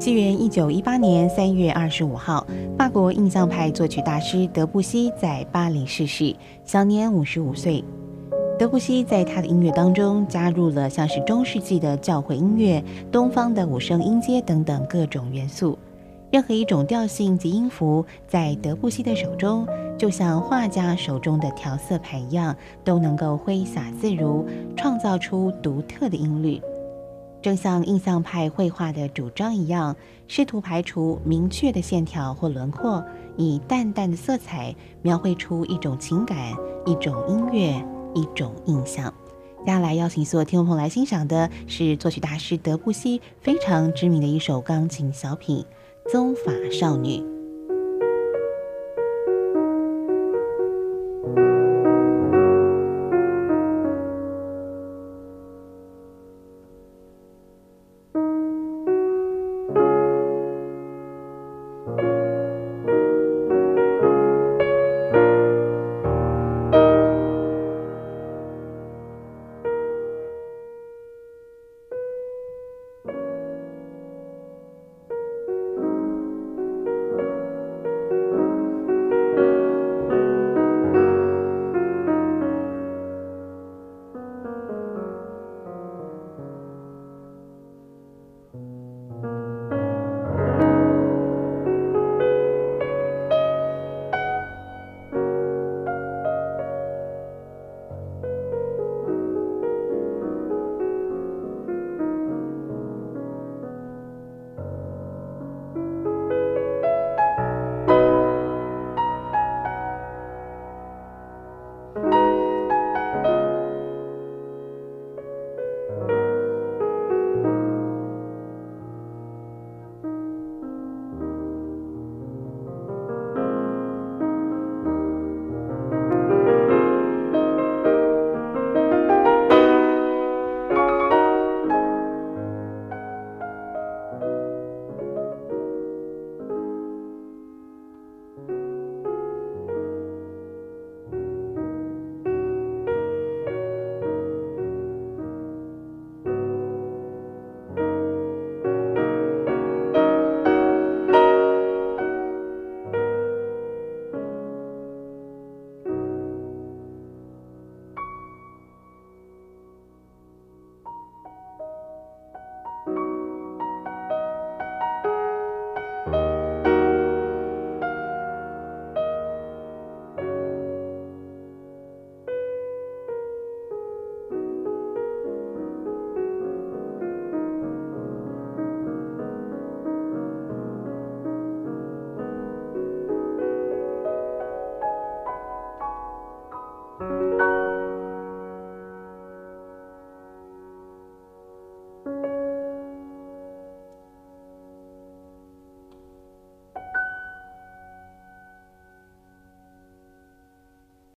西元一九一八年三月二十五号，法国印象派作曲大师德布西在巴黎逝世，享年五十五岁。德布西在他的音乐当中加入了像是中世纪的教会音乐、东方的五声音阶等等各种元素。任何一种调性及音符，在德布西的手中，就像画家手中的调色盘一样，都能够挥洒自如，创造出独特的音律。正像印象派绘画的主张一样，试图排除明确的线条或轮廓，以淡淡的色彩描绘出一种情感、一种音乐、一种印象。接下来邀请所有听众朋友来欣赏的是作曲大师德布西非常知名的一首钢琴小品《棕法少女》。